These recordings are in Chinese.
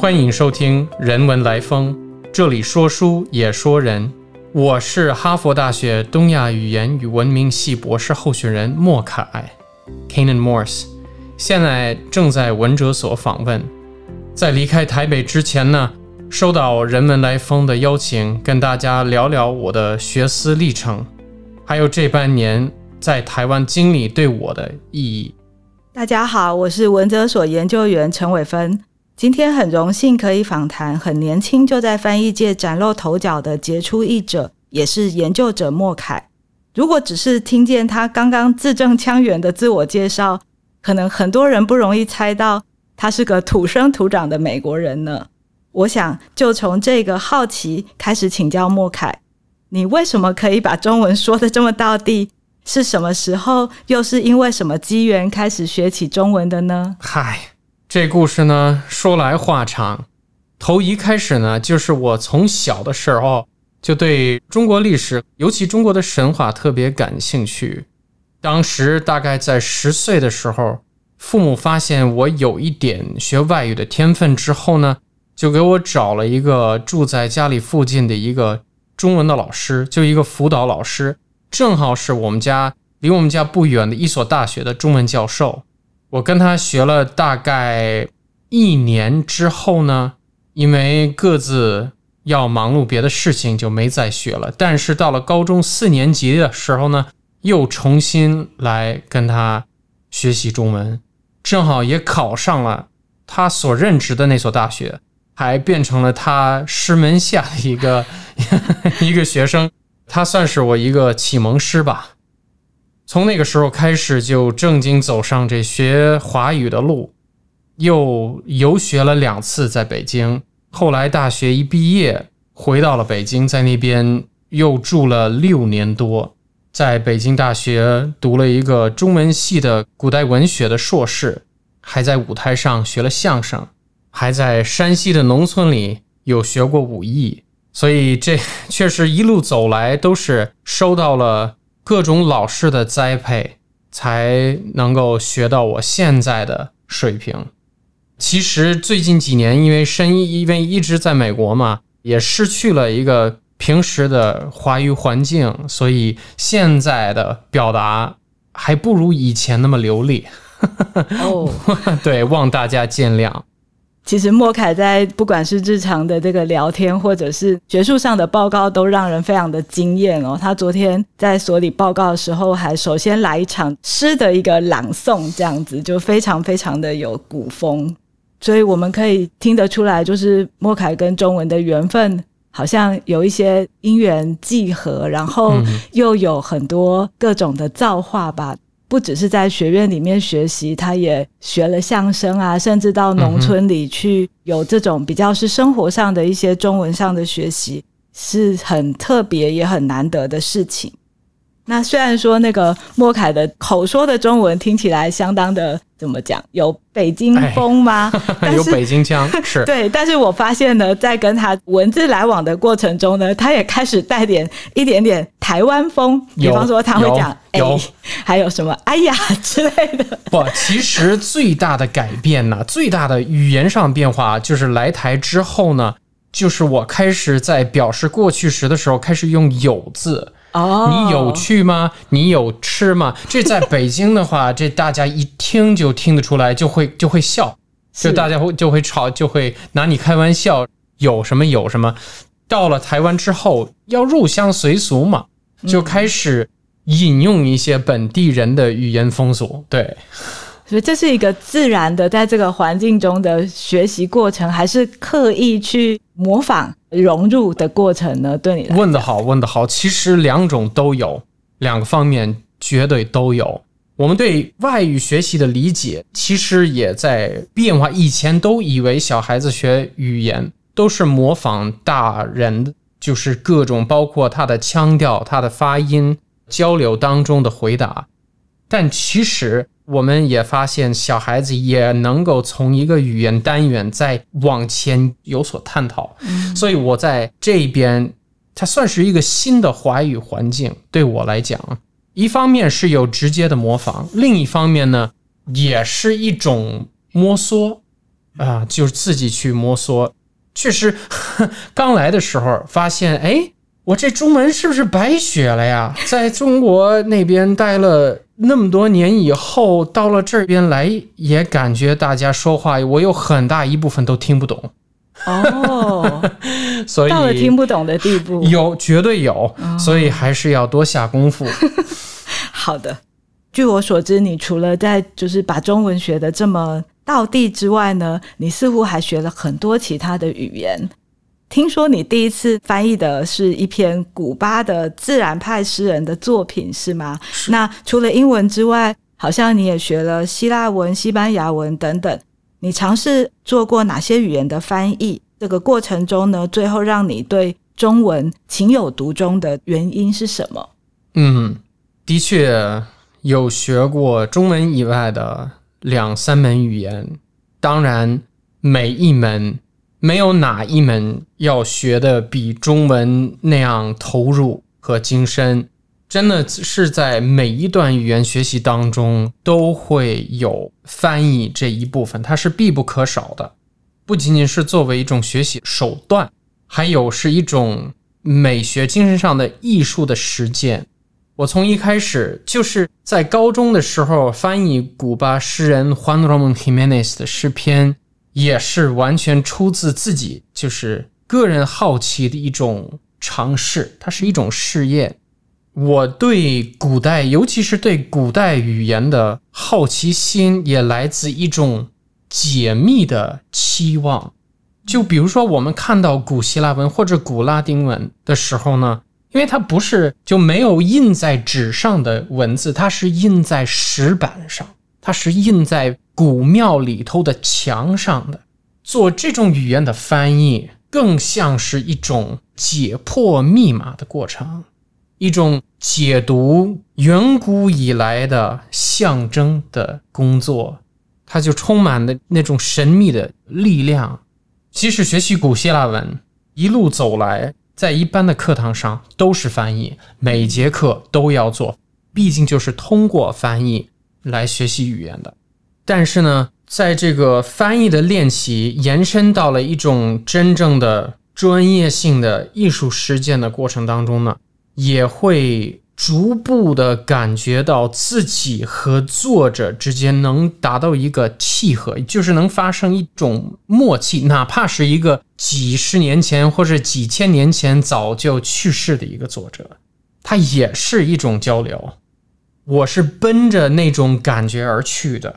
欢迎收听《人文来风》，这里说书也说人。我是哈佛大学东亚语言与文明系博士候选人莫凯 （Kanan Morse），现在正在文哲所访问。在离开台北之前呢，收到《人文来风》的邀请，跟大家聊聊我的学思历程，还有这半年在台湾经历对我的意义。大家好，我是文哲所研究员陈伟芬。今天很荣幸可以访谈很年轻就在翻译界崭露头角的杰出译者，也是研究者莫凯。如果只是听见他刚刚字正腔圆的自我介绍，可能很多人不容易猜到他是个土生土长的美国人呢。我想就从这个好奇开始请教莫凯：你为什么可以把中文说的这么到地？是什么时候，又是因为什么机缘开始学起中文的呢？嗨。这故事呢，说来话长。头一开始呢，就是我从小的时候就对中国历史，尤其中国的神话特别感兴趣。当时大概在十岁的时候，父母发现我有一点学外语的天分之后呢，就给我找了一个住在家里附近的一个中文的老师，就一个辅导老师，正好是我们家离我们家不远的一所大学的中文教授。我跟他学了大概一年之后呢，因为各自要忙碌别的事情，就没再学了。但是到了高中四年级的时候呢，又重新来跟他学习中文，正好也考上了他所任职的那所大学，还变成了他师门下的一个 一个学生，他算是我一个启蒙师吧。从那个时候开始，就正经走上这学华语的路，又游学了两次在北京。后来大学一毕业，回到了北京，在那边又住了六年多，在北京大学读了一个中文系的古代文学的硕士，还在舞台上学了相声，还在山西的农村里有学过武艺。所以这确实一路走来都是收到了。各种老师的栽培，才能够学到我现在的水平。其实最近几年，因为深因为一直在美国嘛，也失去了一个平时的华语环境，所以现在的表达还不如以前那么流利。哦，对，望大家见谅。其实莫凯在不管是日常的这个聊天，或者是学术上的报告，都让人非常的惊艳哦。他昨天在所里报告的时候，还首先来一场诗的一个朗诵，这样子就非常非常的有古风。所以我们可以听得出来，就是莫凯跟中文的缘分好像有一些因缘际合，然后又有很多各种的造化吧。不只是在学院里面学习，他也学了相声啊，甚至到农村里去，有这种比较是生活上的一些中文上的学习，是很特别也很难得的事情。那虽然说那个莫凯的口说的中文听起来相当的怎么讲，有北京风吗？有北京腔 是。对，但是我发现呢，在跟他文字来往的过程中呢，他也开始带点一点点台湾风，比方说他会讲哎，还有什么哎呀之类的。不，其实最大的改变呢，最大的语言上变化就是来台之后呢，就是我开始在表示过去时的时候开始用有字。哦，你有去吗？你有吃吗？这在北京的话，这大家一听就听得出来，就会就会笑，就大家会就会吵，就会拿你开玩笑。有什么有什么。到了台湾之后，要入乡随俗嘛，就开始引用一些本地人的语言风俗。对，所以这是一个自然的，在这个环境中的学习过程，还是刻意去模仿？融入的过程呢？对你问的好，问的好。其实两种都有，两个方面绝对都有。我们对外语学习的理解其实也在变化。以前都以为小孩子学语言都是模仿大人，就是各种包括他的腔调、他的发音、交流当中的回答，但其实。我们也发现，小孩子也能够从一个语言单元再往前有所探讨。所以我在这边，它算是一个新的华语环境。对我来讲，一方面是有直接的模仿，另一方面呢，也是一种摸索。啊，就是自己去摸索。确实，刚来的时候发现，哎，我这中文是不是白学了呀？在中国那边待了那么多年以后，到了这边来，也感觉大家说话，我有很大一部分都听不懂。哦，所以到了听不懂的地步，有绝对有，所以还是要多下功夫。好的，据我所知，你除了在就是把中文学的这么到地之外呢，你似乎还学了很多其他的语言。听说你第一次翻译的是一篇古巴的自然派诗人的作品，是吗？那除了英文之外，好像你也学了希腊文、西班牙文等等。你尝试做过哪些语言的翻译？这个过程中呢，最后让你对中文情有独钟的原因是什么？嗯，的确有学过中文以外的两三门语言，当然每一门没有哪一门要学的比中文那样投入和精深。真的是在每一段语言学习当中都会有翻译这一部分，它是必不可少的。不仅仅是作为一种学习手段，还有是一种美学精神上的艺术的实践。我从一开始就是在高中的时候翻译古巴诗人 Juan Ramon Jimenez 的诗篇，也是完全出自自己就是个人好奇的一种尝试，它是一种试验。我对古代，尤其是对古代语言的好奇心，也来自一种解密的期望。就比如说，我们看到古希腊文或者古拉丁文的时候呢，因为它不是就没有印在纸上的文字，它是印在石板上，它是印在古庙里头的墙上的。做这种语言的翻译，更像是一种解破密码的过程。一种解读远古以来的象征的工作，它就充满了那种神秘的力量。即使学习古希腊文，一路走来，在一般的课堂上都是翻译，每节课都要做，毕竟就是通过翻译来学习语言的。但是呢，在这个翻译的练习延伸到了一种真正的专业性的艺术实践的过程当中呢。也会逐步的感觉到自己和作者之间能达到一个契合，就是能发生一种默契，哪怕是一个几十年前或者几千年前早就去世的一个作者，他也是一种交流。我是奔着那种感觉而去的。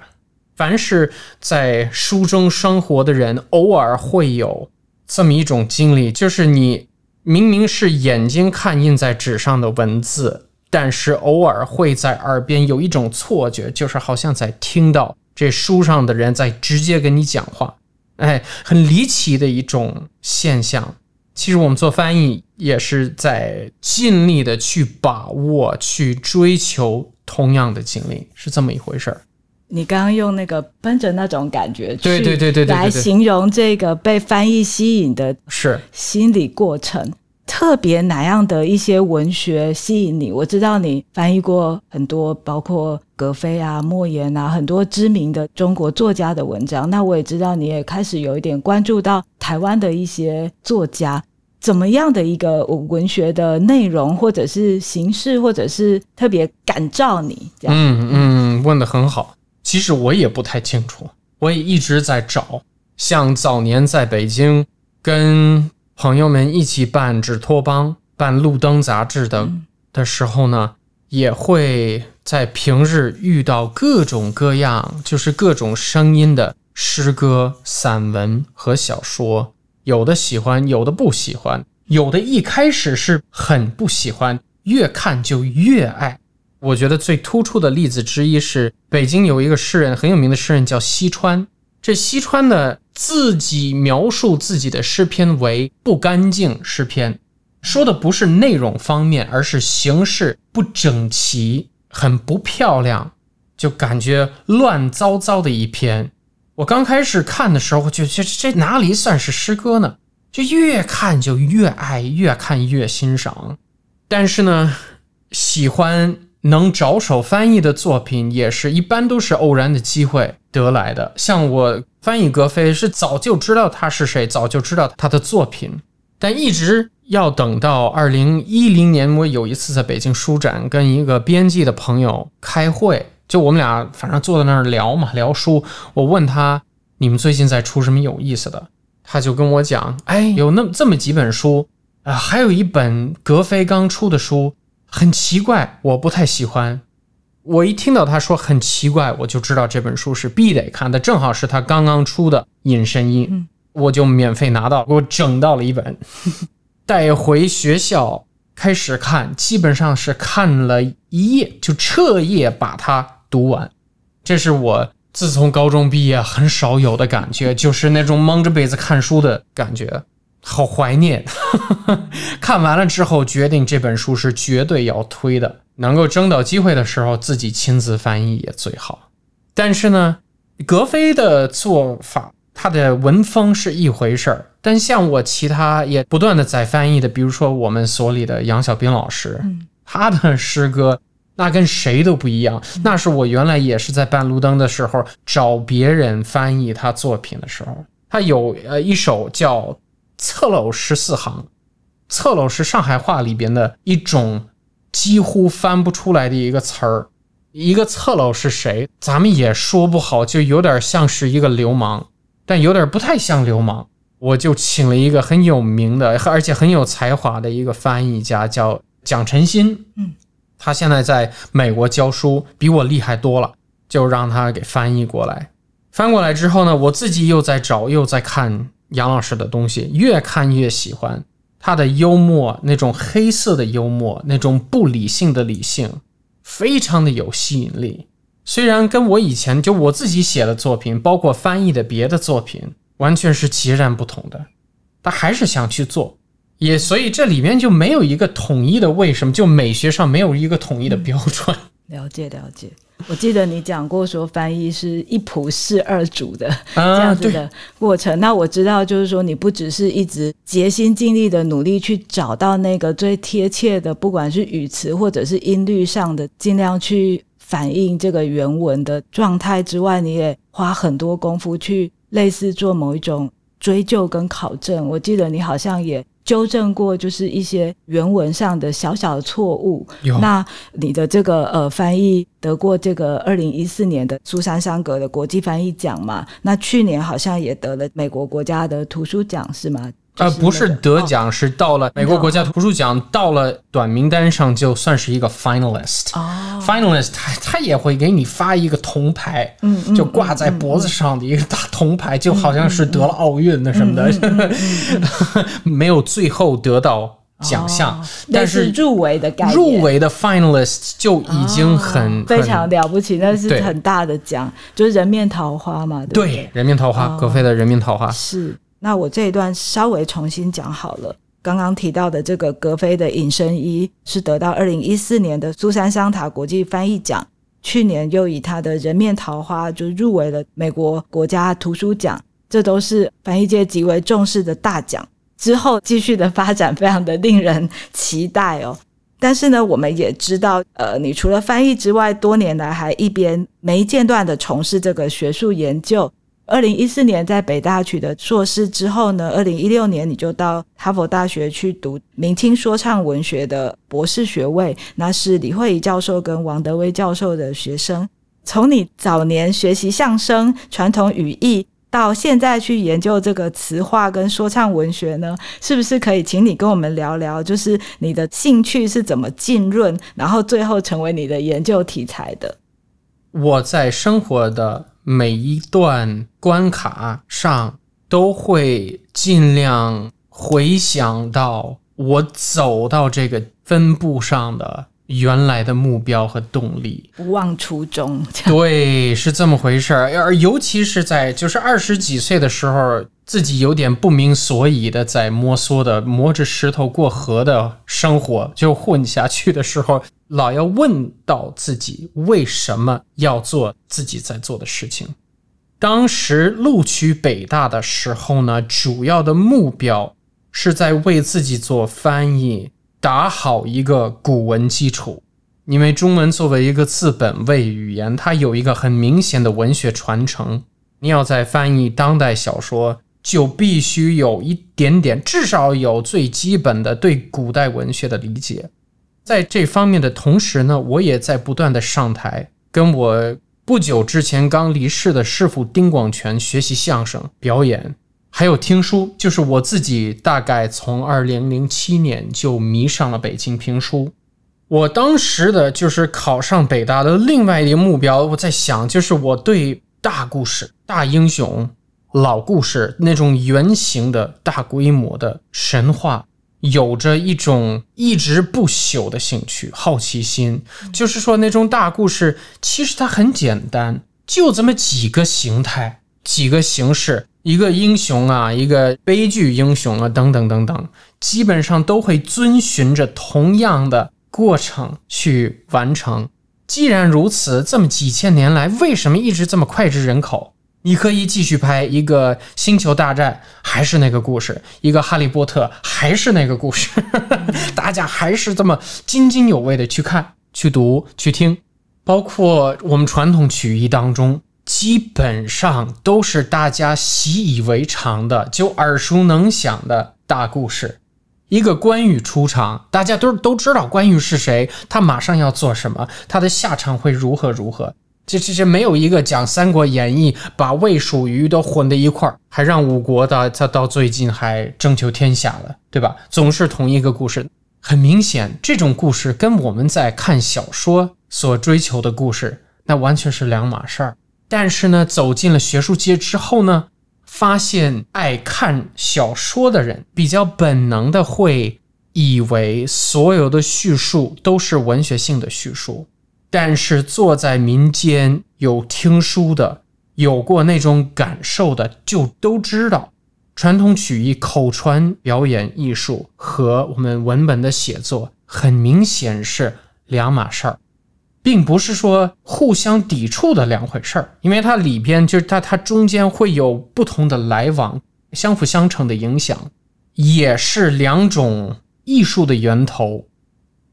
凡是在书中生活的人，偶尔会有这么一种经历，就是你。明明是眼睛看印在纸上的文字，但是偶尔会在耳边有一种错觉，就是好像在听到这书上的人在直接跟你讲话，哎，很离奇的一种现象。其实我们做翻译也是在尽力的去把握、去追求同样的经历，是这么一回事儿。你刚刚用那个奔着那种感觉对对对对对来形容这个被翻译吸引的是心理过程，特别哪样的一些文学吸引你？我知道你翻译过很多，包括格非啊、莫言啊，很多知名的中国作家的文章。那我也知道你也开始有一点关注到台湾的一些作家，怎么样的一个文学的内容，或者是形式，或者是特别感召你？嗯嗯，问的很好。其实我也不太清楚，我也一直在找。像早年在北京跟朋友们一起办纸托邦、办路灯杂志的的时候呢，也会在平日遇到各种各样，就是各种声音的诗歌、散文和小说，有的喜欢，有的不喜欢，有的一开始是很不喜欢，越看就越爱。我觉得最突出的例子之一是北京有一个诗人很有名的诗人叫西川。这西川呢自己描述自己的诗篇为不干净诗篇，说的不是内容方面，而是形式不整齐，很不漂亮，就感觉乱糟糟的一篇。我刚开始看的时候，就觉得这哪里算是诗歌呢？就越看就越爱，越看越欣赏。但是呢，喜欢。能着手翻译的作品，也是一般都是偶然的机会得来的。像我翻译格非是早就知道他是谁，早就知道他的作品，但一直要等到二零一零年，我有一次在北京书展跟一个编辑的朋友开会，就我们俩反正坐在那儿聊嘛，聊书。我问他：“你们最近在出什么有意思的？”他就跟我讲：“哎，有那么这么几本书啊，还有一本格非刚出的书，很奇怪，我不太喜欢。”我一听到他说很奇怪，我就知道这本书是必得看的，正好是他刚刚出的《隐身衣》，我就免费拿到，给我整到了一本，带回学校开始看，基本上是看了一夜，就彻夜把它读完。这是我自从高中毕业很少有的感觉，就是那种蒙着被子看书的感觉，好怀念。看完了之后，决定这本书是绝对要推的。能够争到机会的时候，自己亲自翻译也最好。但是呢，格非的做法，他的文风是一回事儿。但像我其他也不断的在翻译的，比如说我们所里的杨小斌老师，他的诗歌那跟谁都不一样。那是我原来也是在办路灯的时候找别人翻译他作品的时候，他有呃一首叫《侧漏十四行》，侧漏是上海话里边的一种。几乎翻不出来的一个词儿，一个侧漏是谁？咱们也说不好，就有点像是一个流氓，但有点不太像流氓。我就请了一个很有名的，而且很有才华的一个翻译家，叫蒋晨新。嗯，他现在在美国教书，比我厉害多了，就让他给翻译过来。翻过来之后呢，我自己又在找，又在看杨老师的东西，越看越喜欢。他的幽默，那种黑色的幽默，那种不理性的理性，非常的有吸引力。虽然跟我以前就我自己写的作品，包括翻译的别的作品，完全是截然不同的，他还是想去做。也所以这里面就没有一个统一的为什么，就美学上没有一个统一的标准。了解了解。我记得你讲过说翻译是一仆侍二主的这样子的过程。那我知道，就是说你不只是一直竭心尽力的努力去找到那个最贴切的，不管是语词或者是音律上的，尽量去反映这个原文的状态之外，你也花很多功夫去类似做某一种追究跟考证。我记得你好像也。纠正过就是一些原文上的小小的错误。那你的这个呃翻译得过这个二零一四年的苏珊桑格的国际翻译奖嘛？那去年好像也得了美国国家的图书奖是吗？呃，不是得奖，是到了美国国家图书奖，到了短名单上就算是一个 finalist。哦，finalist，他他也会给你发一个铜牌，嗯，就挂在脖子上的一个大铜牌，就好像是得了奥运的什么的，没有最后得到奖项，但是入围的概入围的 finalist 就已经很非常了不起，那是很大的奖，就是人面桃花嘛，对，人面桃花，格非的人面桃花。是。那我这一段稍微重新讲好了。刚刚提到的这个格非的《隐身衣》是得到二零一四年的苏珊·桑塔国际翻译奖，去年又以他的人面桃花就入围了美国国家图书奖，这都是翻译界极为重视的大奖。之后继续的发展非常的令人期待哦。但是呢，我们也知道，呃，你除了翻译之外，多年来还一边没间断的从事这个学术研究。二零一四年在北大取得硕士之后呢，二零一六年你就到哈佛大学去读明清说唱文学的博士学位，那是李慧仪教授跟王德威教授的学生。从你早年学习相声、传统语义，到现在去研究这个词话跟说唱文学呢，是不是可以请你跟我们聊聊，就是你的兴趣是怎么浸润，然后最后成为你的研究题材的？我在生活的。每一段关卡上都会尽量回想到我走到这个分布上的原来的目标和动力，不忘初衷。对，是这么回事儿。而尤其是在就是二十几岁的时候。自己有点不明所以的在摸索的摸着石头过河的生活，就混下去的时候，老要问到自己为什么要做自己在做的事情。当时录取北大的时候呢，主要的目标是在为自己做翻译打好一个古文基础，因为中文作为一个字本位语言，它有一个很明显的文学传承。你要在翻译当代小说，就必须有一点点，至少有最基本的对古代文学的理解。在这方面的同时呢，我也在不断的上台，跟我不久之前刚离世的师傅丁广泉学习相声表演，还有听书。就是我自己大概从二零零七年就迷上了北京评书。我当时的就是考上北大的另外一个目标，我在想，就是我对大故事、大英雄、老故事那种原型的大规模的神话，有着一种一直不朽的兴趣、好奇心。就是说，那种大故事其实它很简单，就这么几个形态、几个形式，一个英雄啊，一个悲剧英雄啊，等等等等，基本上都会遵循着同样的。过程去完成。既然如此，这么几千年来，为什么一直这么脍炙人口？你可以继续拍一个《星球大战》，还是那个故事；一个《哈利波特》，还是那个故事。大家还是这么津津有味的去看、去读、去听。包括我们传统曲艺当中，基本上都是大家习以为常的、就耳熟能详的大故事。一个关羽出场，大家都都知道关羽是谁，他马上要做什么，他的下场会如何如何。这这这没有一个讲《三国演义》，把魏蜀虞都混在一块儿，还让五国的他到最近还争求天下了，对吧？总是同一个故事，很明显，这种故事跟我们在看小说所追求的故事，那完全是两码事儿。但是呢，走进了学术界之后呢？发现爱看小说的人比较本能的会以为所有的叙述都是文学性的叙述，但是坐在民间有听书的、有过那种感受的，就都知道，传统曲艺口传表演艺术和我们文本的写作很明显是两码事儿。并不是说互相抵触的两回事儿，因为它里边就是它它中间会有不同的来往，相辅相成的影响，也是两种艺术的源头。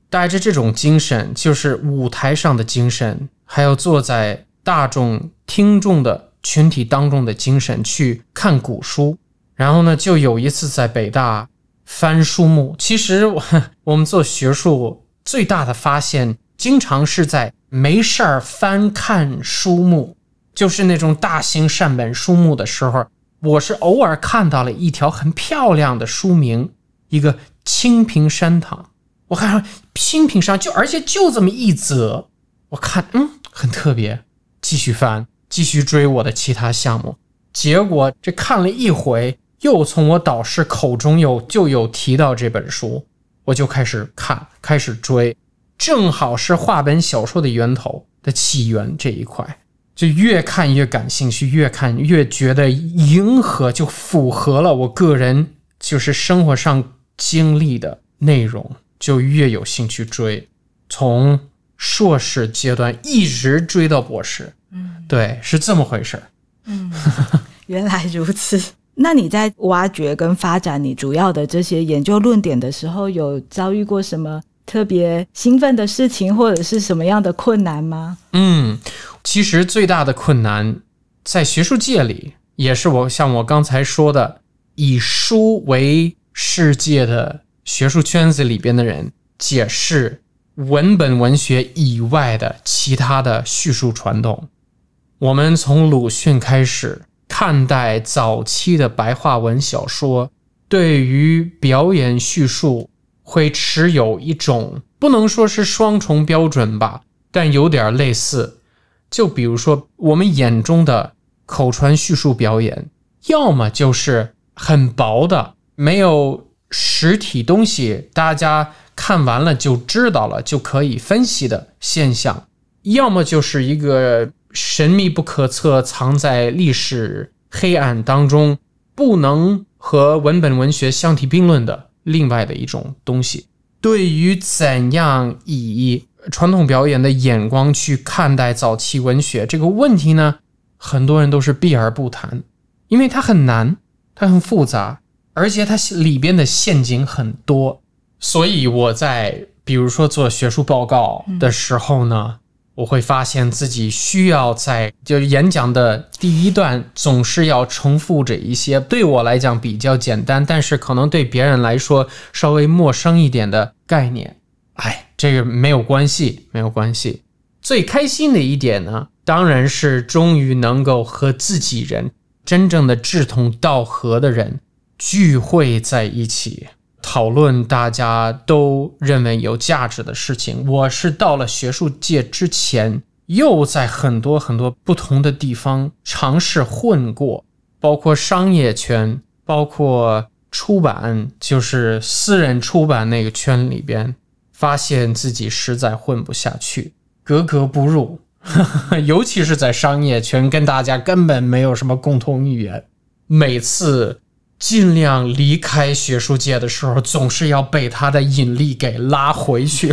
带着这种精神，就是舞台上的精神，还有坐在大众听众的群体当中的精神去看古书。然后呢，就有一次在北大翻书目，其实我我们做学术最大的发现。经常是在没事儿翻看书目，就是那种大型善本书目的时候，我是偶尔看到了一条很漂亮的书名，一个清平山堂。我看上清平山就而且就这么一则，我看嗯很特别，继续翻，继续追我的其他项目。结果这看了一回，又从我导师口中有就有提到这本书，我就开始看，开始追。正好是话本小说的源头的起源这一块，就越看越感兴趣，越看越觉得迎合，就符合了我个人就是生活上经历的内容，就越有兴趣追，从硕士阶段一直追到博士。嗯，对，是这么回事儿。嗯，原来如此。那你在挖掘跟发展你主要的这些研究论点的时候，有遭遇过什么？特别兴奋的事情，或者是什么样的困难吗？嗯，其实最大的困难在学术界里，也是我像我刚才说的，以书为世界的学术圈子里边的人解释文本文学以外的其他的叙述传统。我们从鲁迅开始看待早期的白话文小说，对于表演叙述。会持有一种不能说是双重标准吧，但有点类似。就比如说，我们眼中的口传叙述表演，要么就是很薄的，没有实体东西，大家看完了就知道了，就可以分析的现象；要么就是一个神秘不可测，藏在历史黑暗当中，不能和文本文学相提并论的。另外的一种东西，对于怎样以传统表演的眼光去看待早期文学这个问题呢？很多人都是避而不谈，因为它很难，它很复杂，而且它里边的陷阱很多。所以我在比如说做学术报告的时候呢，我会发现自己需要在就演讲的第一段总是要重复着一些对我来讲比较简单，但是可能对别人来说稍微陌生一点的概念。哎，这个没有关系，没有关系。最开心的一点呢，当然是终于能够和自己人真正的志同道合的人聚会在一起。讨论大家都认为有价值的事情。我是到了学术界之前，又在很多很多不同的地方尝试混过，包括商业圈，包括出版，就是私人出版那个圈里边，发现自己实在混不下去，格格不入。尤其是在商业圈，跟大家根本没有什么共同语言，每次。尽量离开学术界的时候，总是要被他的引力给拉回去。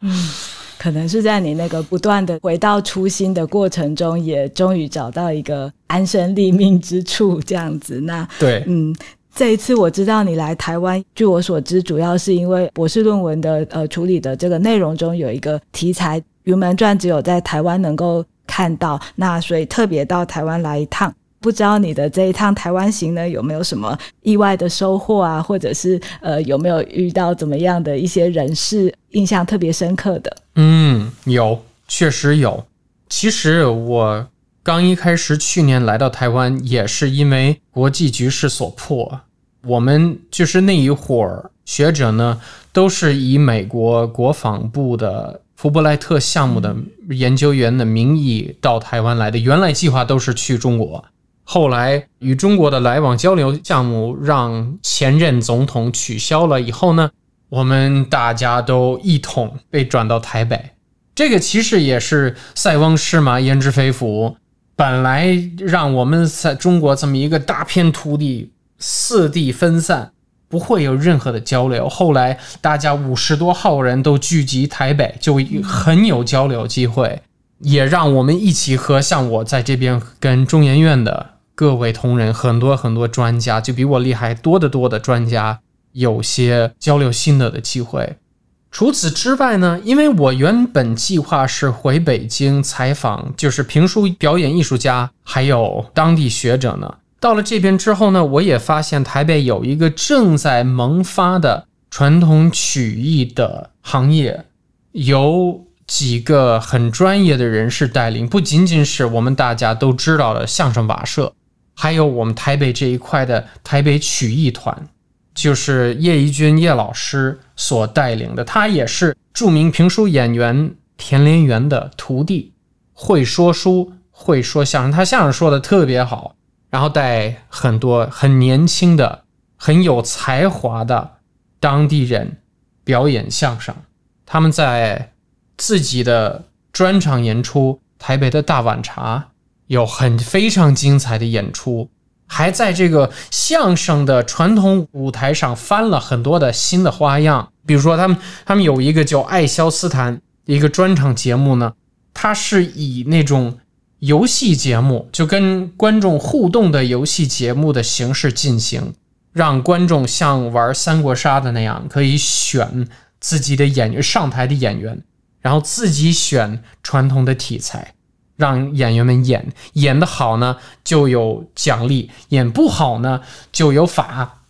嗯，可能是在你那个不断的回到初心的过程中，也终于找到一个安身立命之处，这样子。那对，嗯，这一次我知道你来台湾，据我所知，主要是因为博士论文的呃处理的这个内容中有一个题材《云门传》，只有在台湾能够看到，那所以特别到台湾来一趟。不知道你的这一趟台湾行呢，有没有什么意外的收获啊？或者是呃，有没有遇到怎么样的一些人事印象特别深刻的？嗯，有，确实有。其实我刚一开始去年来到台湾，也是因为国际局势所迫。我们就是那一伙学者呢，都是以美国国防部的福布莱特项目的研究员的名义到台湾来的。原来计划都是去中国。后来与中国的来往交流项目让前任总统取消了以后呢，我们大家都一同被转到台北。这个其实也是塞翁失马焉知非福，本来让我们在中国这么一个大片土地四地分散，不会有任何的交流。后来大家五十多号人都聚集台北，就很有交流机会，也让我们一起和像我在这边跟中研院的。各位同仁，很多很多专家，就比我厉害多得多的专家，有些交流心得的机会。除此之外呢，因为我原本计划是回北京采访，就是评书表演艺术家，还有当地学者呢。到了这边之后呢，我也发现台北有一个正在萌发的传统曲艺的行业，由几个很专业的人士带领，不仅仅是我们大家都知道的相声瓦舍。还有我们台北这一块的台北曲艺团，就是叶怡君叶老师所带领的，他也是著名评书演员田连元的徒弟，会说书，会说相声，他相声说的特别好，然后带很多很年轻的、很有才华的当地人表演相声，他们在自己的专场演出，台北的大碗茶。有很非常精彩的演出，还在这个相声的传统舞台上翻了很多的新的花样。比如说，他们他们有一个叫《爱肖斯坦》一个专场节目呢，它是以那种游戏节目，就跟观众互动的游戏节目的形式进行，让观众像玩三国杀的那样，可以选自己的演员上台的演员，然后自己选传统的题材。让演员们演，演的好呢就有奖励，演不好呢就有罚，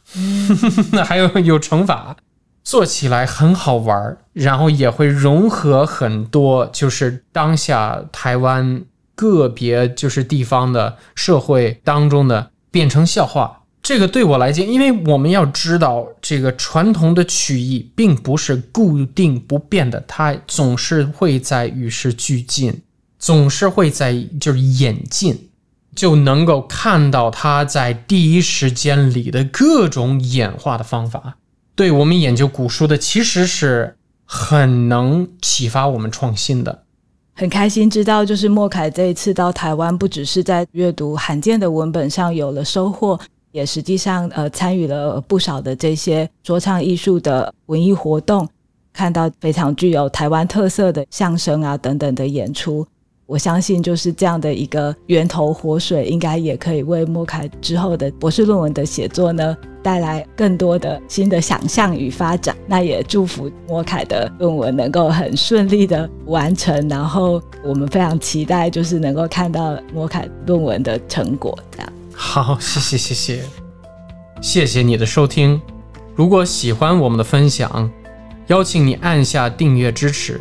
那 还有有惩罚，做起来很好玩然后也会融合很多，就是当下台湾个别就是地方的社会当中的变成笑话。这个对我来讲，因为我们要知道，这个传统的曲艺并不是固定不变的，它总是会在与时俱进。总是会在就是演进，就能够看到他在第一时间里的各种演化的方法。对我们研究古书的，其实是很能启发我们创新的。很开心知道，就是莫凯这一次到台湾，不只是在阅读罕见的文本上有了收获，也实际上呃参与了不少的这些说唱艺术的文艺活动，看到非常具有台湾特色的相声啊等等的演出。我相信就是这样的一个源头活水，应该也可以为莫凯之后的博士论文的写作呢带来更多的新的想象与发展。那也祝福莫凯的论文能够很顺利的完成，然后我们非常期待就是能够看到莫凯论文的成果。这样好，谢谢谢谢，谢谢你的收听。如果喜欢我们的分享，邀请你按下订阅支持。